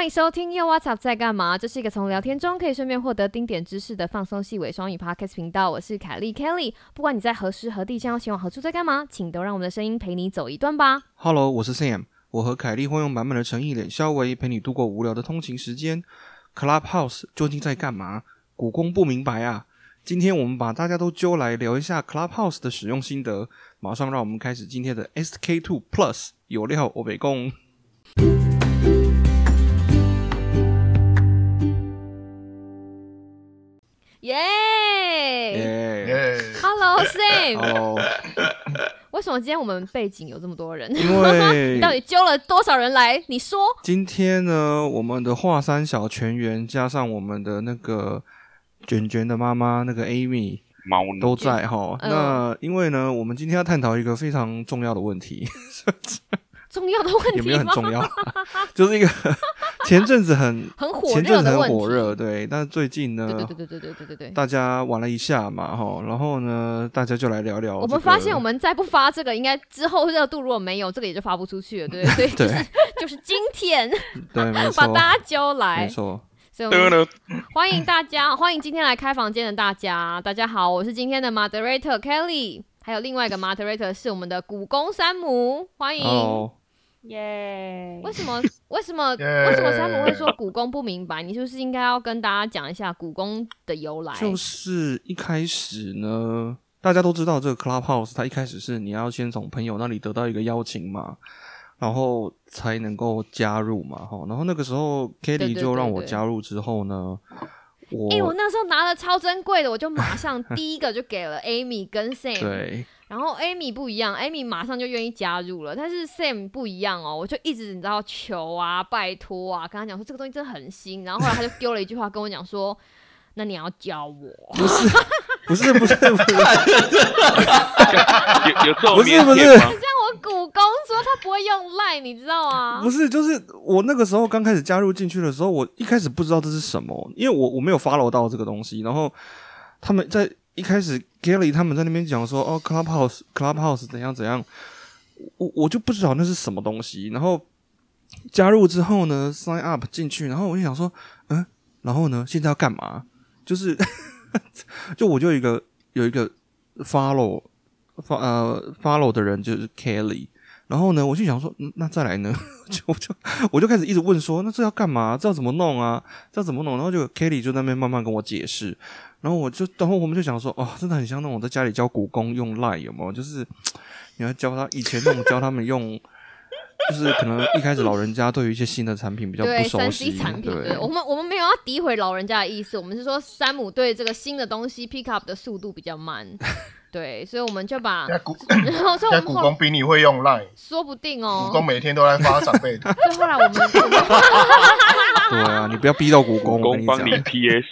欢迎收听 Yo What's Up 在干嘛？这是一个从聊天中可以顺便获得丁点知识的放松细微双语 Podcast 频道。我是凯莉 Kelly。不管你在何时何地，将要前往何处，在干嘛，请都让我们的声音陪你走一段吧。Hello，我是 Sam，我和凯莉会用满满的诚意脸消维，陪你度过无聊的通勤时间。Clubhouse 究竟在干嘛？古公不明白啊！今天我们把大家都揪来聊一下 Clubhouse 的使用心得。马上让我们开始今天的 SK Two Plus 有料我北共。耶、！Hello Sam，，Hello，为什么今天我们背景有这么多人？因为 你到底揪了多少人来？你说。今天呢，我们的华山小全员加上我们的那个卷卷的妈妈那个 Amy 都在哈。嗯那因为呢，我们今天要探讨一个非常重要的问题，重要的问也没有题吗？很重要，就是一个 前阵子很 很火前阵子热的问火热，对。但是最近呢，对对对对对对对对对。大家玩了一下嘛哈，然后呢，大家就来聊聊、我们发现，我们再不发这个，应该之后热度如果没有，这个也就发不出去了，对不对？所以就是对就是今天对，没把，大家揪没，错，所以欢迎大家，欢迎今天来开房间的大家。大家好，我是今天的 moderator Kelly，还有另外一个 moderator 是我们的古宫山姆，欢迎。哦，耶为什么？为什么？耶为什么山姆会说古宫不明白？你是不是应该要跟大家讲一下古宫的由来？就是一开始呢，大家都知道这个 Clubhouse，它一开始是你要先从朋友那里得到一个邀请嘛，然后才能够加入嘛，哈。然后那个时候 k a t i e 就让我加入之后呢，我、哎、我那时候拿了超珍贵的，我就马上第一个就给了 Amy 跟 Sam。对然后 Amy 不一样，Amy 马上就愿意加入了，但是 Sam 不一样哦，我就一直你知道求啊、拜托啊，跟他讲说这个东西真的很新，然后后来他就丢了一句话跟我讲说，那你要教我。不是不是不是不是 有有这种不是不是？像我古公说他不会用赖，你知道吗不？是，就是我那个时候刚开始加入进去的时候，我一开始不知道这是什么，因为我我没有 follow 到这个东西。然后他们在一开始 Kelly 他们在那边讲说，哦，Clubhouse Clubhouse 怎样怎样，我我就不知道那是什么东西。然后加入之后呢，sign up 进去，然后我就想说，嗯，然后呢，现在要干嘛？就是 就我就有一个有一个 follow 发呃 follow 的人就是 Kelly。然后呢，我就想说，那再来呢？就我就我就开始一直问说，那这要干嘛？这要怎么弄啊？这要怎么弄？然后就 Kelly 就那边慢慢跟我解释，然后我就，然后我们就想说，哦，真的很像那种在家里教古工用赖有没有？就是你要教他以前那种教他们用，就是可能一开始老人家对于一些新的产品比较不熟悉 C，产品，对。对我们我们没有要诋毁老人家的意思，我们是说山姆对这个新的东西 pick up 的速度比较慢，对，所以我们就把，现在古然后所以我现在们后古公比你会用 Line，说不定古哦，公每天都在发长辈图，所以后来我们 对啊，你不要逼到古工，我跟你讲公帮你 PS，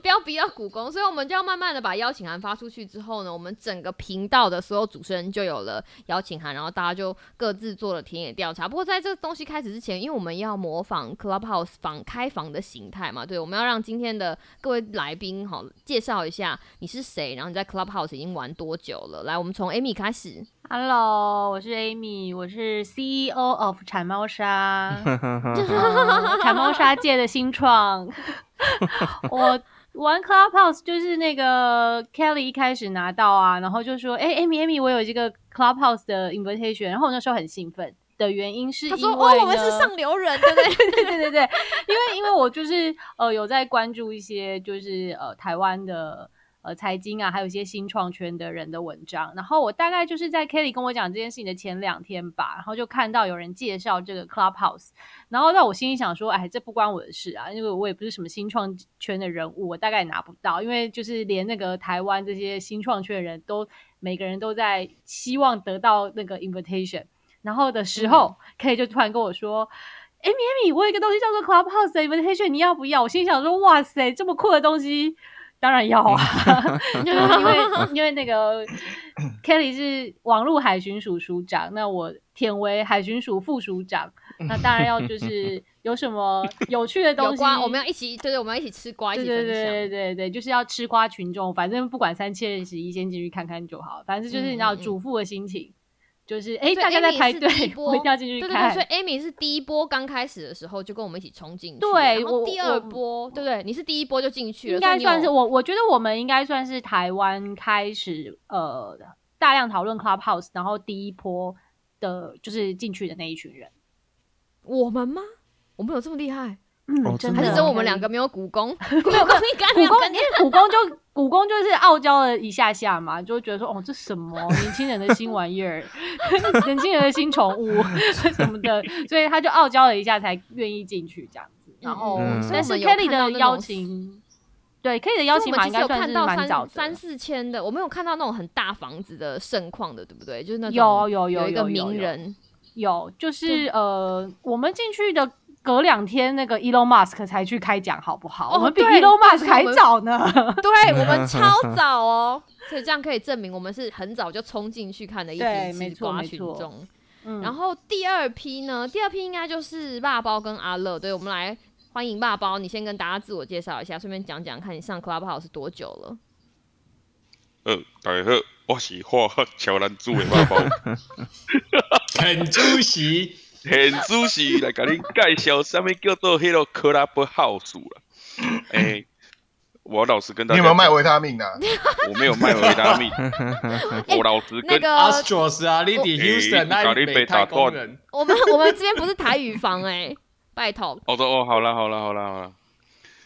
不要逼到股东，所以我们就要慢慢的把邀请函发出去之后呢，我们整个频道的所有主持人就有了邀请函，然后大家就各自做了田野调查。不过在这个东西开始之前，因为我们要模仿 Clubhouse 房开房的形态嘛，对，我们要让今天的各位来宾好介绍一下你是谁，然后你在 Clubhouse 已经玩多久了？来，我们从 Amy 开始。，Hello，我是 Amy，我是 CEO of 产猫砂，嗯铲猫砂界的新创。我玩 Clubhouse 就是那个 Kelly 一开始拿到啊，然后就说：“哎、a m y Amy，我有这个 Clubhouse 的 invitation。”然后我那时候很兴奋的原因是因为他说：“哦，我们是上流人，对不对？对对对对，因为因为我就是呃有在关注一些就是呃台湾的呃财经啊，还有一些新创圈的人的文章，然后我大概就是在 Kelly 跟我讲这件事情的前两天吧，然后就看到有人介绍这个 Clubhouse，然后在我心里想说，哎，这不关我的事啊，因为我也不是什么新创圈的人物，我大概也拿不到，因为就是连那个台湾这些新创圈的人都每个人都在希望得到那个 invitation。然后的时候、k 就突然跟我说：“Amy Amy，我有一个东西叫做 Clubhouse 的 invitation，你要不要？”我心里想说：“哇塞，这么酷的东西，当然要啊！因为 因为那个 Kelly 是网络海巡署署长，那我填为海巡署副署长，那当然要就是有什么有趣的东西，瓜，我们要一起，对对，我们要一起吃瓜，一对对起分享。对对对，就是要吃瓜群众，反正不管三七二十一，先进去看看就好。反正就是你知道主妇的心情。就是哎，大家在排队是第一，波我一定要进去对对对，所以 Amy 是第一波刚开始的时候就跟我们一起冲进去，对我然后第二波，对不对？你是第一波就进去了，应该算是我，我觉得我们应该算是台湾开始呃大量讨论 Clubhouse，然后第一波的就是进去的那一群人。我们吗？我们有这么厉害？嗯，哦真的还是只有我们两个没有股工？股工应该没股工，你因为股工就股工就是傲娇了一下下嘛，就会觉得说哦这什么？年轻人的新玩意儿，年轻人的新宠物 什么的，所以他就傲娇了一下才愿意进去这样子。然后，嗯。但是 Kelly 的邀请，对 Kelly 的邀请所以我们有码应该算是看到蛮早的，三三四千的，我们有看到那种很大房子的盛况的，对不对？就是那种有有有有一个有有有名人，有，就是呃，我们进去的隔两天，那个 Elon Musk 才去开讲，好不好？哦我们比 Elon Musk 还早呢。对 我们超早哦，所以这样可以证明我们是很早就冲进去看的一批吃瓜群众。嗯然后第二批呢，第二批应该就是爸包跟阿乐，对我们来欢迎爸包，你先跟大家自我介绍一下，顺便讲讲看你上 Clubhouse 是多久了？呃，大家好，我是画乔兰猪的爸包，很主席，现主席来给你介绍什么叫做迄个 Clubhouse 啦。诶、我老实跟大家，你有没有卖维他命啊？我没有卖维他命，我老实跟那个 Astros 啊，你伫 Houston 那咖喱北太被打断空人，我们我们这边不是台语房哎、拜托，我说哦，好了好了好了好了，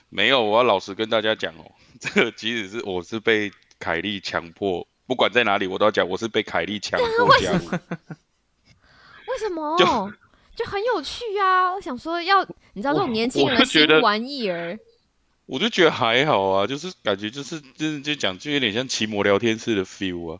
没有，我要老实跟大家讲哦，这个即使是我是被凯莉强迫，不管在哪里我都要讲，我是被凯莉强迫加入。为什么？就就很有趣啊！我想说要，你知道这我种年轻人的新玩意儿，我就觉得还好啊，就是感觉就是就是就讲就有点像奇摩聊天室的 feel 啊，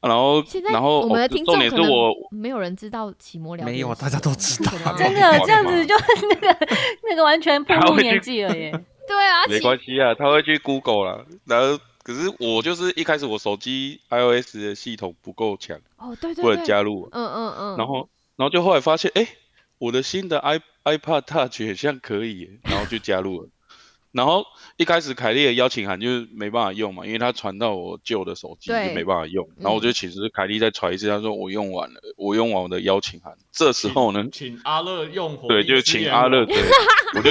啊然后现在然后我们的听众可能我没有人知道奇摩聊天室没有大家都知道。啊 真的哇这样子就那 个那个完全暴露年纪了耶。对啊，没奇关系啊，他会去 Google 啦，然后可是我就是一开始我手机 iOS 的系统不够强，哦，对对不能，加入啊，嗯嗯嗯，然后然后就后来发现，哎，我的新的 i iPad Touch 好像可以耶，然后就加入了。然后一开始凯莉的邀请函就是没办法用嘛，因为他传到我旧的手机就没办法用。然后我就请示凯莉再传一次，她说我用完了，我用完我的邀请函。这时候呢，请阿乐用火对，就请阿乐，对，我就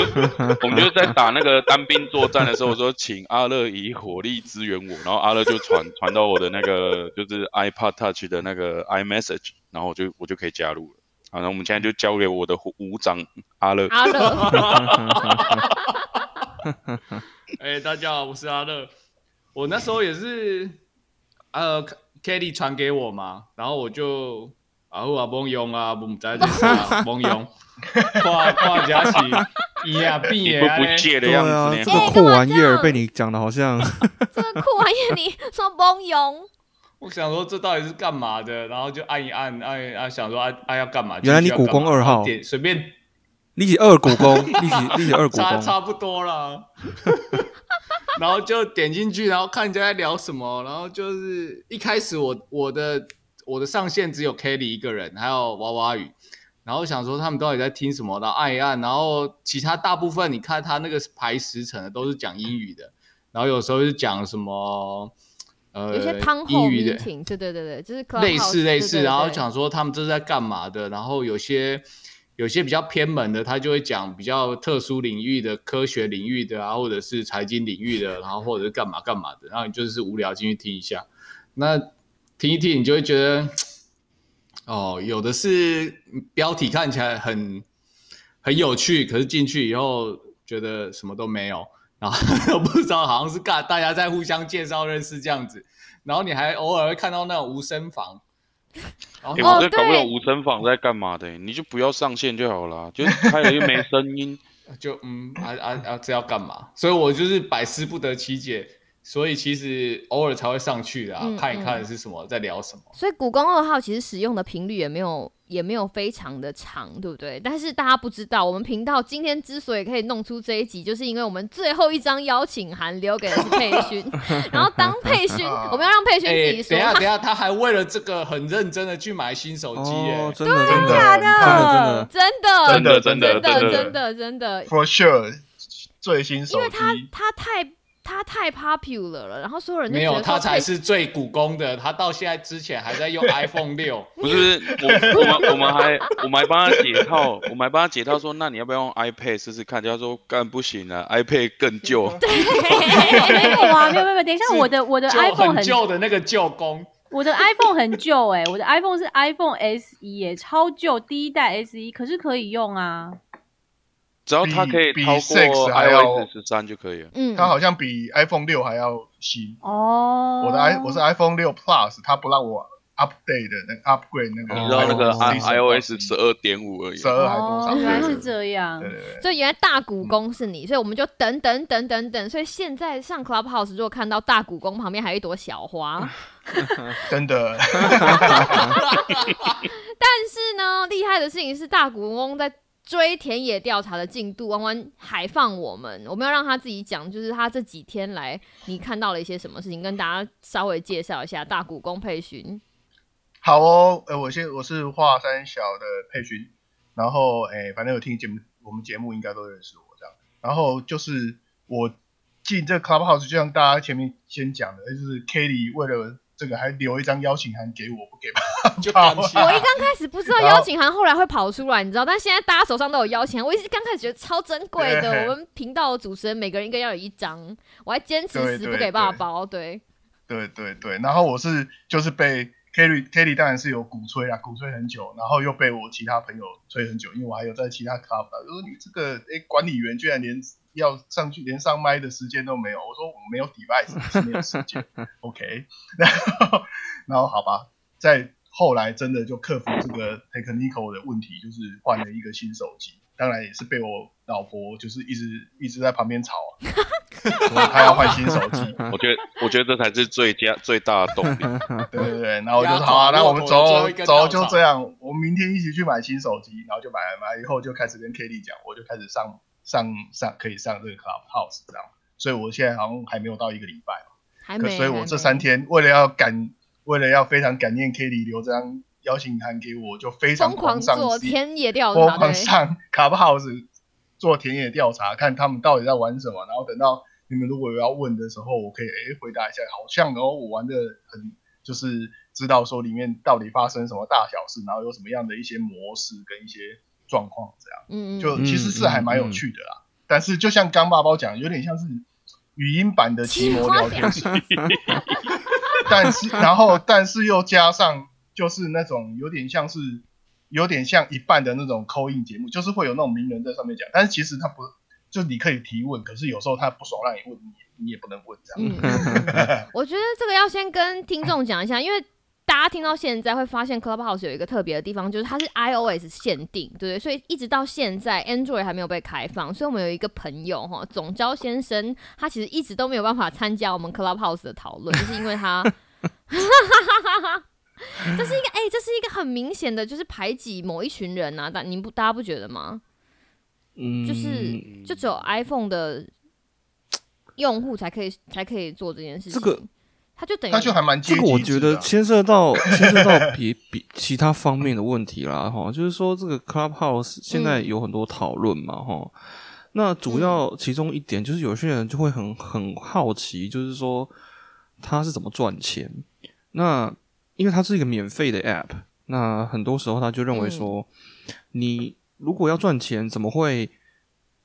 我们就在打那个单兵作战的时候，我 说请阿乐以火力支援我，然后阿乐就传传到我的那个就是 iPad Touch 的那个 iMessage，然后我就我就可以加入了。好，那我们现在就交给我的舞长阿乐。阿乐，哎、大家好，我是阿乐。我那时候也是，呃，Kelly 传给我嘛，然后我就啊，我啊蒙用啊，不在这是啊，蒙用，跨跨加起伊啊变你会不借的对啊，样子呢？这个酷玩意儿被你讲的好像这个酷玩意儿，你说蒙用，我想说这到底是干嘛的，然后就按一按，按一按，想说按按要干嘛？原来你继续要干嘛股工二号。点随便。你起二股工，立起立起二股 差工，差不多了，然后就点进去，然后看人家在聊什么，然后就是一开始我我的我的上线只有 Kelly 一个人，还有娃娃鱼，然后想说他们到底在听什么，然后按一按，然后其他大部分你看他那个排时程的都是讲英语的，然后有时候就讲什么呃有些汤后英语的。meeting，对对对对，就是类似类似，然后讲说他们这是在干嘛的，然后有些有些比较偏门的，他就会讲比较特殊领域的、科学领域的啊，或者是财经领域的，然后或者是干嘛干嘛的，然后你就是无聊进去听一下，那听一听你就会觉得，哦，有的是标题看起来很很有趣，可是进去以后觉得什么都没有，然后我 不知道好像是尬大家在互相介绍认识这样子，然后你还偶尔会看到那种无声房。然后我这搞不懂无声房在干嘛的、你就不要上线就好了，就开了又没声音。就嗯啊啊啊，这要干嘛？所以我就是百思不得其解，所以其实偶尔才会上去的啊，嗯看一看是什么，在聊什么。所以古宫二号其实使用的频率也没有也没有非常的长，对不对？但是大家不知道，我们频道今天之所以可以弄出这一集，就是因为我们最后一张邀请函留给的是佩勋，然后当佩勋，我们要让佩勋 自己说。等一，下等一下，他还为了这个很认真的去买新手机耶、哦，真的真的假真的真的，真的真的真真的的真的。真的真的，For sure，最新手机。因为他机，他太他太 popular 了，然后所有人就没有，觉得说他才是最古公的，他到现在之前还在用 iPhone 六。不是我我们我们还我们还帮他解套，我们还帮他解套说，那你要不要用 iPad 试试看？他说干不行啊，iPad 更旧。没有啊，没有没有等一下，我的我的 iPhone 很很旧的那个旧公，我的 iPhone 很旧哎、我的 iPhone 是 iPhone SE 哎、超旧，第一代 SE，可是可以用啊。只要它可以比超比 Six 过还要 iOS 十三就可以了。嗯，它好像比 iPhone 六还要新。哦，我的 i 我是 iPhone 六 Plus，它不让我 update 的那个 upgrade 那个，你知道那个 iOS 十二点五而已十。二还多哦，少？原来是这样对。对对。所以原来大股东是你，所以我们就等等等等等，所以现在上 Clubhouse 如果看到大股东旁边还有一朵小花，真的，但是呢，厉害的事情是大股东在追田野调查的进度，弯弯还放我们，我们要让他自己讲，就是他这几天来你看到了一些什么事情，跟大家稍微介绍一下大股东佩勋。好哦，呃，我先我是华山小的佩勋，然后诶，反正有听节目，我们节目应该都认识我这样。然后就是我进这个 Clubhouse，就像大家前面先讲的，就是 Kelly 为了这个还留一张邀请函给我，不给吧？就我一刚开始不知道邀请函后来会跑出来，你知道，但现在大家手上都有邀请函。我一直刚开始觉得超珍贵的，我们频道的主持人每个人应该要有一张，我还坚持死不给爸爸包。对，对对对，然后我是就是被 Kelly Kelly 当然是有鼓吹啊，鼓吹很久，然后又被我其他朋友吹很久，因为我还有在其他 club，就说你这个诶管理员居然连要上去连上麦的时间都没有，我说我没有 device，是没有时间，OK，然后然后好吧，在后来真的就克服这个 technical 的问题，就是换了一个新手机，当然也是被我老婆就是一直一直在旁边吵啊，说她要换新手机。我觉得我觉得这才是最佳最大的动力。对对对，然后我就好啊，那我们走走就这样，我们明天一起去买新手机，然后就买了，买了以后就开始跟 Kelly 讲，我就开始上上上可以上这个 Clubhouse 这样，所以我现在好像还没有到一个礼拜嘛，还没。可所以我这三天为了要感，为了要非常感念 Kelly 留这张邀请函给我，就非常疯狂上做田野调疯查，疯，狂上 Clubhouse 做田野调查，看他们到底在玩什么，然后等到你们如果有要问的时候，我可以诶回答一下，好像哦我玩的很就是知道说里面到底发生什么大小事，然后有什么样的一些模式跟一些状况，这样嗯嗯，就其实是还蛮有趣的啦。但是就像刚爸包讲，有点像是语音版的奇摩聊天室，但是然后但是又加上就是那种有点像是有点像一半的那种扣印节目，就是会有那种名人在上面讲，但是其实他不就你可以提问，可是有时候他不爽让你问，你你也不能问这样。嗯，我觉得这个要先跟听众讲一下，因为大家听到现在会发现 Clubhouse 有一个特别的地方，就是它是 iOS 限定，对不对？所以一直到现在 Android 还没有被开放，所以我们有一个朋友哈，总教先生，他其实一直都没有办法参加我们 Clubhouse 的讨论，就是因为他。这是一个哎、这是一个很明显的，就是排挤某一群人呐、啊，但您不大家不觉得吗？嗯，就是就只有 iPhone 的用户才可以才可以做这件事情。这个他就等于他就还蛮这个我觉得牵涉到 牵涉到比比其他方面的问题啦，哈，就是说这个 Clubhouse 现在有很多讨论嘛，哈、那主要其中一点就是有些人就会很很好奇，就是说他是怎么赚钱？那因为它是一个免费的 App，那很多时候他就认为说，你如果要赚钱，怎么会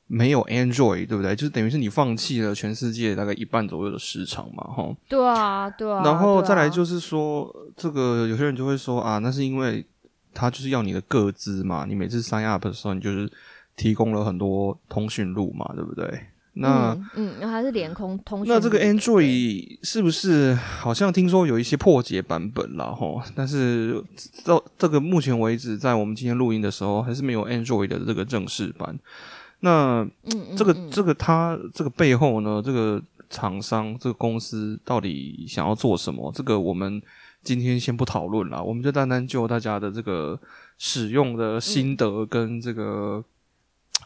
没有 Android，对不对？就是等于是你放弃了全世界大概一半左右的市场嘛，哈。对啊，对啊。然后再来就是说，这个有些人就会说啊，那是因为他就是要你的个资嘛，你每次 sign up 的时候，你就是提供了很多通讯录嘛，对不对？那、嗯还是连空通讯。那这个 Android 是不是好像听说有一些破解版本啦？吼，但是到这个目前为止，在我们今天录音的时候，还是没有 Android 的这个正式版。那这个嗯这个它这个背后呢，这个厂商这个公司到底想要做什么？这个我们今天先不讨论了，我们就单单就大家的这个使用的心得跟这个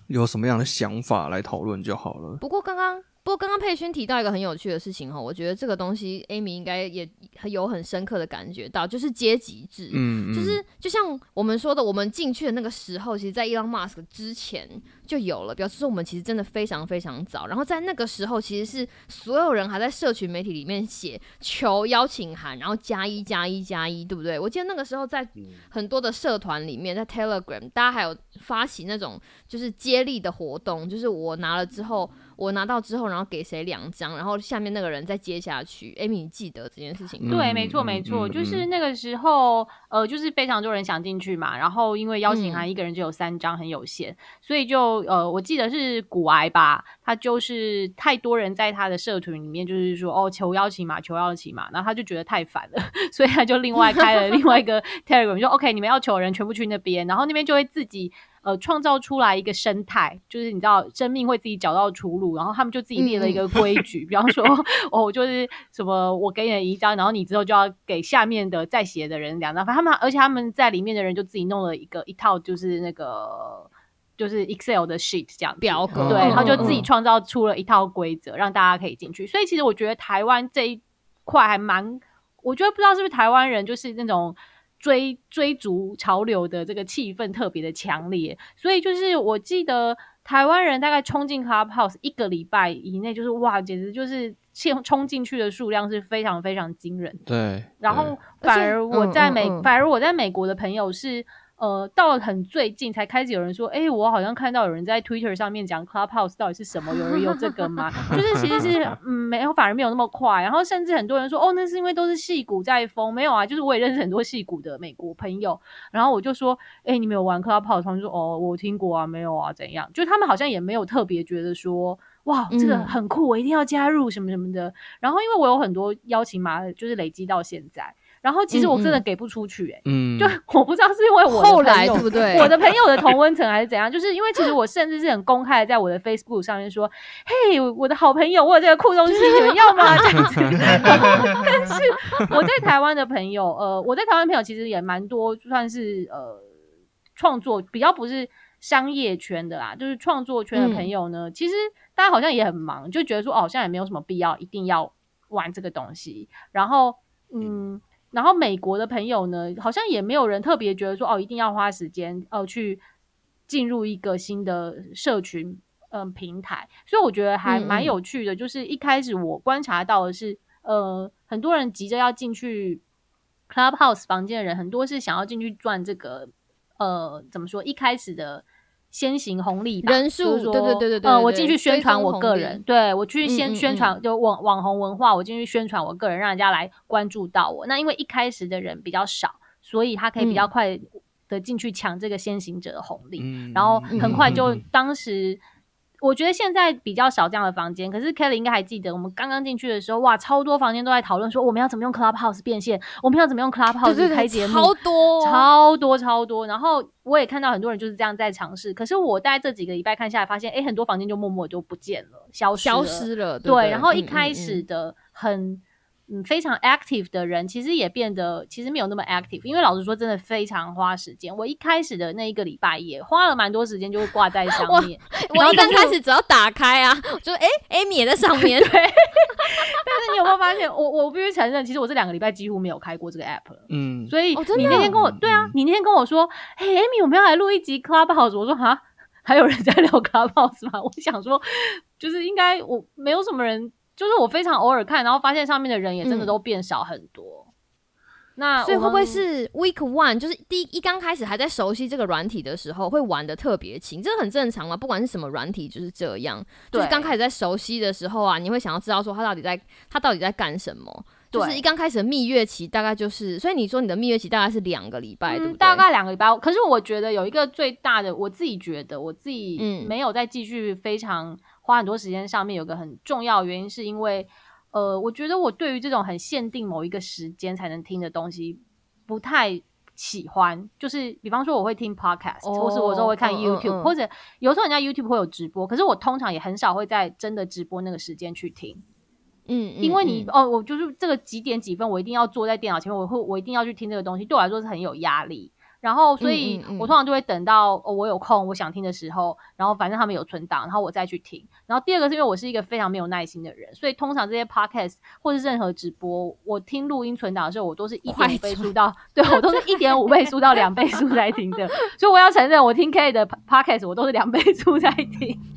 有什么样的想法来讨论就好了。不过刚刚，不过刚刚佩勋提到一个很有趣的事情哈，我觉得这个东西 Amy 应该也很有很深刻的感觉到，就是阶级制。嗯，嗯就是就像我们说的，我们进去的那个时候，其实，在 Elon Musk 之前，就有了，表示说我们其实真的非常非常早。然后在那个时候，其实是所有人还在社群媒体里面写求邀请函，然后加一加一加一，对不对？我记得那个时候在很多的社团里面，在 Telegram，大家还有发起那种就是接力的活动，就是我拿了之后。我拿到之后，然后给谁两张，然后下面那个人再接下去。Amy，你记得这件事情？对，没错，没错，就是那个时候，呃，就是非常多人想进去嘛。然后因为邀请函一个人只有三张，很有限，所以就呃，我记得是骨癌吧，他就是太多人在他的社群里面，就是说哦，求邀请码，求邀请码，然后他就觉得太烦了，所以他就另外开了另外一个 Telegram，说 OK，你们要求人全部去那边，然后那边就会自己。呃，创造出来一个生态，就是你知道，生命会自己找到出路，然后他们就自己列了一个规矩，比方说，哦，就是什么，我给你一张，然后你之后就要给下面的在写的人两张，反正他们，而且他们在里面的人就自己弄了一个一套，就是那个就是 Excel 的 sheet 这样表格，对，然后就自己创造出了一套规则，让大家可以进去。所以其实我觉得台湾这一块还蛮，我觉得不知道是不是台湾人就是那种。追追逐潮流的这个气氛特别的强烈，所以就是我记得台湾人大概冲进 Clubhouse 一个礼拜以内，就是哇，简直就是冲冲进去的数量是非常非常惊人。对，然后反而我在美，反而我在美国的朋友是。呃，到了很最近才开始有人说，哎，我好像看到有人在 Twitter 上面讲 Clubhouse 到底是什么，有人有这个吗？就是其实是 嗯，没有，反而没有那么快。然后甚至很多人说，哦，那是因为都是戏骨在疯，没有啊，就是我也认识很多戏骨的美国朋友。然后我就说，哎，你们有玩 Clubhouse？他们说，哦，我听过啊，没有啊，怎样？就他们好像也没有特别觉得说，哇，这个很酷，我一定要加入什么什么的。然后因为我有很多邀请码，就是累积到现在。然后其实我真的给不出去，哎，就我不知道是因为我后来对不对？我的朋友的同温层还是怎样？就是因为其实我甚至是很公开的在我的 Facebook 上面说，嘿，我的好朋友，我有这个酷东西，你们要吗？这样子。但是我在台湾的朋友，呃，我在台湾朋友其实也蛮多，就算是呃创作比较不是商业圈的啦，就是创作圈的朋友呢，其实大家好像也很忙，就觉得说，哦，好像也没有什么必要一定要玩这个东西。然后，嗯。然后美国的朋友呢，好像也没有人特别觉得说哦，一定要花时间哦去进入一个新的社群嗯平台，所以我觉得还蛮有趣的。就是一开始我观察到的是，呃，很多人急着要进去 Clubhouse 房间的人，很多是想要进去赚这个呃怎么说？一开始的。先行红利人数，对对对对对，呃，我进去宣传我个人，对我去先宣传就网网红文化，我进去宣传我个人，让人家来关注到我。那因为一开始的人比较少，所以他可以比较快的进去抢这个先行者的红利，然后很快就当时。我觉得现在比较少这样的房间，可是 Kelly 应该还记得，我们刚刚进去的时候，哇，超多房间都在讨论说我们要怎么用 Clubhouse 变现，我们要怎么用 Clubhouse 开节目，超多，超多，超多。然后我也看到很多人就是这样在尝试，可是我大概这几个礼拜看下来，发现哎，很多房间就默默就不见了，消失，消失了。对，然后一开始的很。嗯，非常 active 的人其实也变得其实没有那么 active，因为老实说，真的非常花时间。我一开始的那一个礼拜也花了蛮多时间，就会挂在上面。我刚开始只要打开啊，就哎，Amy 也在上面。对。但是你有没有发现，我我必须承认，其实我这两个礼拜几乎没有开过这个 app 了。嗯。所以你那天跟我对啊，你那天跟我说，嘿，Amy，我们要来录一集 Clubhouse。我说哈，还有人在聊 Clubhouse 吗？我想说，就是应该我没有什么人。就是我非常偶尔看，然后发现上面的人也真的都变少很多。那所以会不会是 Week One 就是第一刚开始还在熟悉这个软体的时候，会玩的特别勤？这很正常嘛，不管是什么软体就是这样。就是刚开始在熟悉的时候啊，你会想要知道说他到底在他到底在干什么。就是一刚开始的蜜月期大概就是，所以你说你的蜜月期大概是两个礼拜，对不对？大概两个礼拜。可是我觉得有一个最大的，我自己觉得我自己没有再继续非常。花很多时间上面有个很重要原因，是因为，呃，我觉得我对于这种很限定某一个时间才能听的东西不太喜欢。就是比方说，我会听 podcast，或是我说会看 YouTube，或者有时候人家 YouTube 会有直播，可是我通常也很少会在真的直播那个时间去听。嗯，因为你哦，我就是这个几点几分，我一定要坐在电脑前面，我会我一定要去听这个东西，对我来说是很有压力。然后所以我通常就会等到、哦、我有空，我想听的时候，然后反正他们有存档，然后我再去听。然后第二个是因为我是一个非常没有耐心的人，所以通常这些 podcast 或是任何直播，我听录音存档的时候，我都是一快点五倍转速到，对我都是一点五倍速到两倍速在听的。所以我要承认，我听 K 的 podcast 我都是两倍速在听。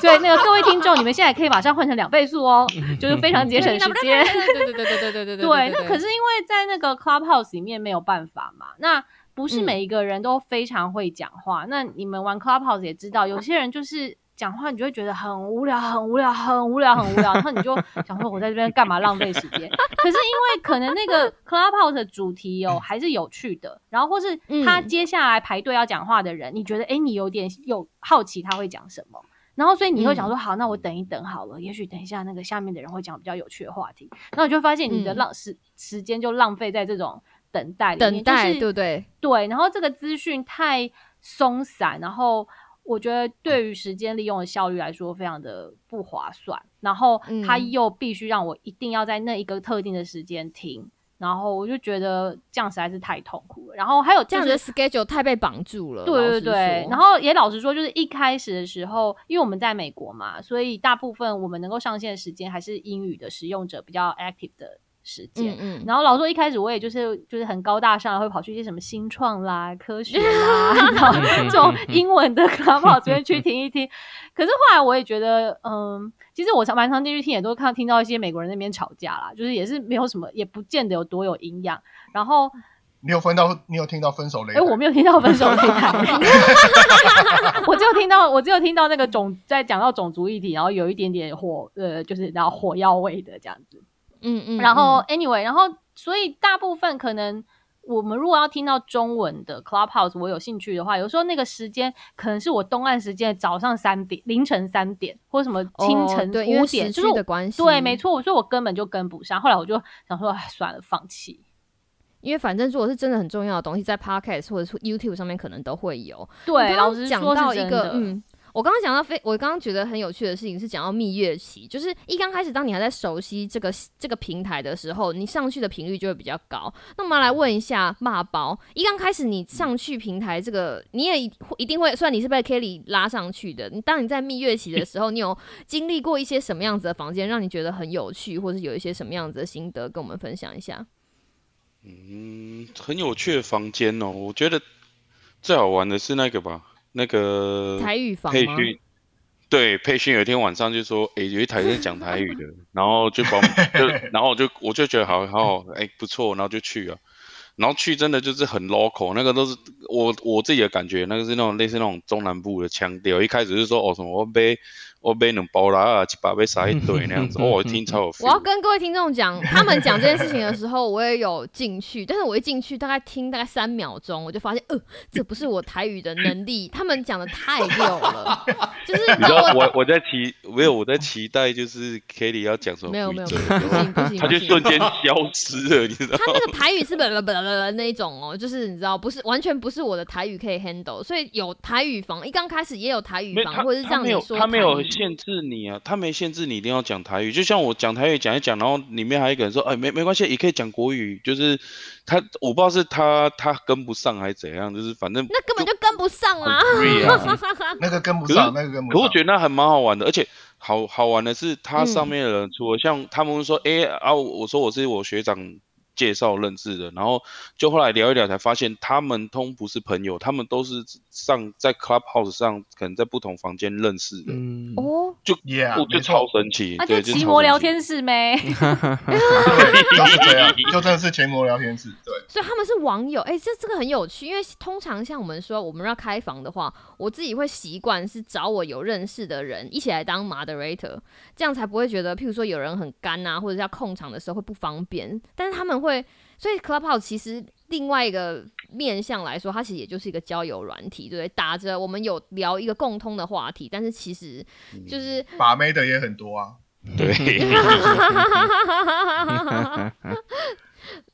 对，那个各位听众，你们现在可以马上换成两倍速哦，就是非常节省时间。对对对对对对对对对，那可是因为在那个 Clubhouse 里面没有办法嘛，那不是嗯每一个人都非常会讲话。那你们玩 Clubhouse 也知道，有些人就是讲话，你就会觉得很无聊，很无聊，很无聊，很无聊，然后你就 想说，我在这边干嘛浪费时间？可是因为可能那个 Clubhouse 的主题哦还是有趣的，然后或是他嗯接下来排队要讲话的人，你觉得哎，你有点有好奇他会讲什么。然后，所以你会想说，好，那我等一等好了，也许等一下那个下面的人会讲比较有趣的话题，那你就发现你的嗯浪时、时间就浪费在这种等待里面，等待就是对不对？对，然后这个资讯太松散，然后我觉得对于时间利用的效率来说非常的不划算，然后它嗯又必须让我一定要在那一个特定的时间听，然后我就觉得这样实在是太痛苦了。然后还有这样子的 schedule 太被绑住了。对对对，然后后也老实说，就是一开始的时候，因为我们在美国嘛，所以大部分我们能够上线的时间还是英语的使用者比较 active 的时间。嗯嗯，然后老说一开始我也就是就是很高大上，会跑去一些什么新创啦、科学啦，然后这种英文的 club 这边 去听一听。可是后来我也觉得，嗯，其实我常蛮常进去听，也都看听到一些美国人那边吵架啦，就是也是没有什么，也不见得有多有营养。然后 你有分到，你有听到分手擂哎、台？我没有听到分手擂台，我只有听到，我只有听到那个种在讲到种族议题，然后有一点点火，呃，就是然后火药味的这样子。嗯嗯，然后嗯 anyway，然后所以大部分可能我们如果要听到中文的 Clubhouse，我有兴趣的话，有时候那个时间可能是我东岸时间早上三点、凌晨三点，或什么清哦晨五点，时就的关系，对，没。错，所以我根本就跟不上。后来我就想说，哎，算了，放弃。因为反正如果是真的很重要的东西，在 podcast 或者是 YouTube 上面可能都会有。对，老师说讲到一个嗯，我刚刚讲到非，我刚刚觉得很有趣的事情是讲到蜜月期，就是一刚开始，当你还在熟悉这个这个平台的时候，你上去的频率就会比较高。那我们来问一下骂包，一刚开始你上去平台这个，你也一定会，虽然你是被 Kelly 拉上去的，你当你在蜜月期的时候，你有经历过一些什么样子的房间，让你觉得很有趣，或者有一些什么样子的心得，跟我们分享一下？嗯，很有趣的房间哦。我觉得最好玩的是那个吧，那个台语房吗？培训。对，培训有一天晚上就说，诶，有一台在讲台语的，然后就把我们就，然后我就我就觉得好好好，诶，不错，然后就去了。然后去真的就是很 local，那个都是我我自己的感觉，那个是那种类似那种中南部的腔调。一开始是说哦什么我买我买两包啦，啊，一把被撒一堆那样子，哦，我听超有我要。跟各位听众讲，他们讲这件事情的时候，我也有进去，但是我一进去大概听大概三秒钟，我就发现，呃，这不是我台语的能力，他们讲的太溜了，就是你知道我我我在期没有我在期待就是 Kelly 要讲什么没有没有规不，行不行，他就瞬间消失了，你知道？他那个台语是不不不不那一种哦，就是你知道，不是完全不是我的台语可以 handle，所以有台语房，一刚开始也有台语房，或者是他没有让你说他没有台语限制你啊，他没限制你一定要讲台语，就像我讲台语讲一讲，然后里面还有一个人说，哎，没没关系，也可以讲国语，就是他我不知道是他他跟不上还是怎样，就是反正那根本就跟不上啊。那个跟不上，那个跟不上。可我觉得那还蛮好玩的，而且好好玩的是，他上嗯面的人除了像他们说，哎、啊，我说我是我学长介绍认识的，然后就后来聊一聊才发现，他们通不是朋友，他们都是上在 Clubhouse 上，可能在不同房间认识的，嗯，哦，，Yeah，我就没超，神奇，那对，就奇摩聊天室呗。就是这样，就真的是奇魔聊天室。对，所以他们是网友，哎、这这个很有趣，因为通常像我们说我们要开房的话，我自己会习惯是找我有认识的人一起来当 moderator，这样才不会觉得，譬如说有人很干啊，或者要控场的时候会不方便。但是他们会，所以 Clubhouse 其实另外一个面向来说，它其实也就是一个交友软体，对不对？打着我们有聊一个共通的话题，但是其实就是把妹的也很多啊。对，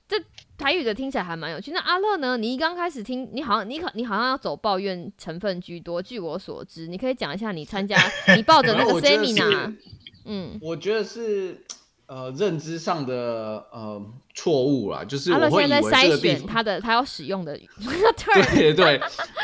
这台语的听起来还蛮有趣。那阿乐呢？你一刚开始听，你好像你可你好像要走抱怨成分居多。据我所知，你可以讲一下你参加 你抱着那个 seminar，嗯我觉得是呃认知上的呃错误啦，就是我会以现在在筛为这个地方。选他的他要使用的 对对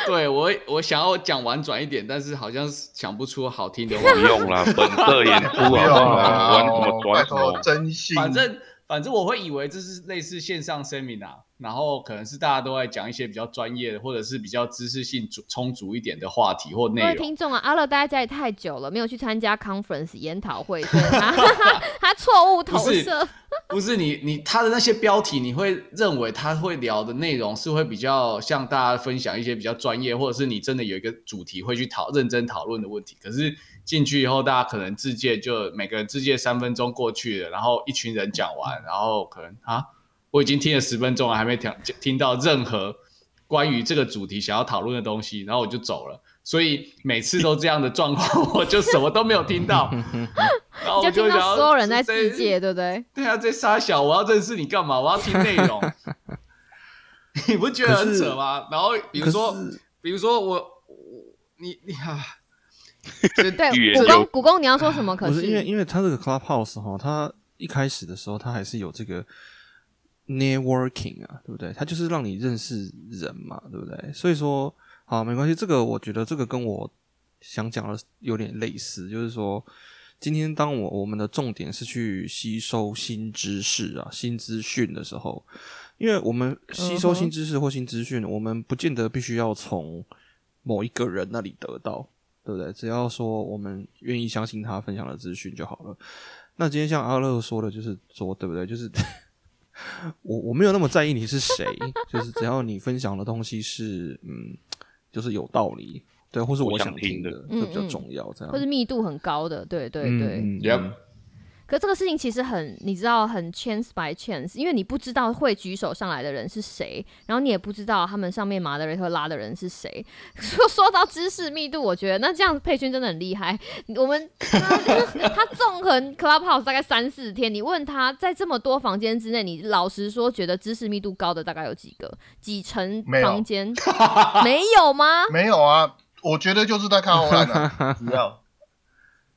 对，我我想要讲婉转一点，但是好像想不出好听的话不。用啦，本色演出？啊，玩什么拜托转什么？真信，反正反正我会以为这是类似线上 seminar，然后可能是大家都在讲一些比较专业的，或者是比较知识性足充足一点的话题或各内容。位听众啊，阿乐待在家里太久了，没有去参加 conference 研讨会，所以他 他错误投射。不是你你他的那些标题，你会认为他会聊的内容是会比较向大家分享一些比较专业，或者是你真的有一个主题会去讨认真讨论的问题。可是进去以后，大家可能自介就每个人自介三分钟过去了，然后一群人讲完，然后可能啊，我已经听了十分钟了，还没听听到任何关于这个主题想要讨论的东西，然后我就走了。所以每次都这样的状况，我就什么都没有听到，然后我就听想要到所有人在这自介，对不对？对啊，在傻小，我要认识你干嘛？我要听内容，你不觉得很扯吗？然后比如说比如说我我你你啊，这对，预言就古公古公你要说什么？可不是因为因为他这个 Clubhouse 哈，他一开始的时候他还是有这个 networking 啊，对不对？它就是让你认识人嘛，对不对？所以说，好没关系，这个我觉得这个跟我想讲的有点类似，就是说，今天当我我们的重点是去吸收新知识啊、新资讯的时候，因为我们吸收新知识或新资讯，我们不见得必须要从某一个人那里得到。对不对？只要说我们愿意相信他分享的资讯就好了。那今天像阿乐说的，就是说，对不对？就是 我我没有那么在意你是谁，就是只要你分享的东西是嗯，就是有道理，对，或是我想想听的的，嗯这比较嗯重要。这样或是密度很高的，对对嗯对。嗯 Yep 嗯可这个事情其实很，你知道，很 chance by chance，因为你不知道会举手上来的人是谁，然后你也不知道他们上面 moderator 拉的人是谁。说说到知识密度，我觉得那这样佩君真的很厉害。我们他 他纵横 Clubhouse 大概三四天，你问他在这么多房间之内，你老实说，觉得知识密度高的大概有几个？几层没有房间？没有吗？没有啊，我觉得就是在看欧兰啊，主要，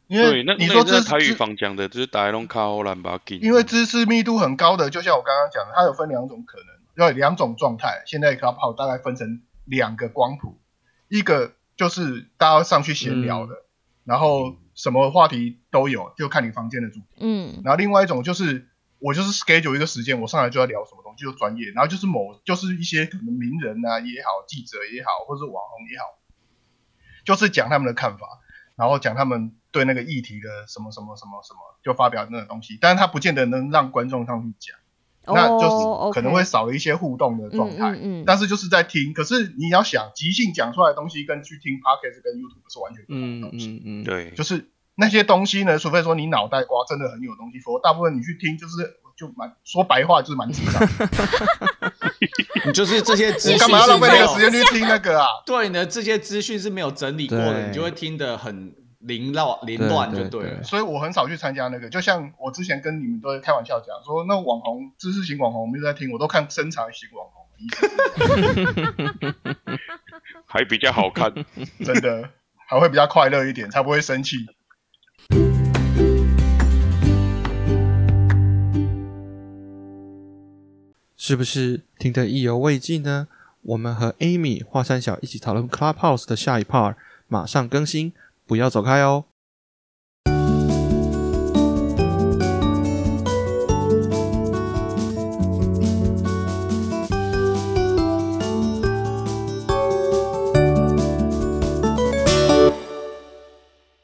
因对，为你说知个在台语知房讲的，就是大家拢靠欧兰把它给。因为知识密度很高的，就像我刚刚讲的，它有分两种可能，有两种状态。现在 Clubhouse 大概分成两个光谱，一个就是大家上去闲聊的，然后什么话题都有，就看你房间的主题。嗯然后另外一种就是我就是 schedule 一个时间，我上来就要聊什么东西，就专业，然后就是某就是一些可能名人啊也好，记者也好，或者是网红也好，就是讲他们的看法，然后讲他们对那个议题的什么什么什么什么，就发表那个东西，但是他不见得能让观众上去讲，那哦就是可能会少了一些互动的状态。嗯嗯嗯但是就是在听，可是你要想即兴讲出来的东西，跟去听 podcast 跟 YouTube 是完全不同的嗯东西。嗯嗯，对，就是那些东西呢，除非说你脑袋瓜真的很有东西，否则大部分你去听就是就蛮说白话就是蛮智障的。你就是这些资你讯干嘛要浪费那个时间去听那个啊？对呢，这些资讯是没有整理过的，你就会听得很凌乱凌乱就对了。所以我很少去参加那个。就像我之前跟你们都会开玩笑讲说，那网红知识型网红我们一直在听，我都看身材型网红，还比较好看。真的还会比较快乐一点，才不会生气。是不是听得意犹未尽呢？我们和 Amy 华山小一起讨论 Clubhouse 的下一 part，马上更新，不要走开哦。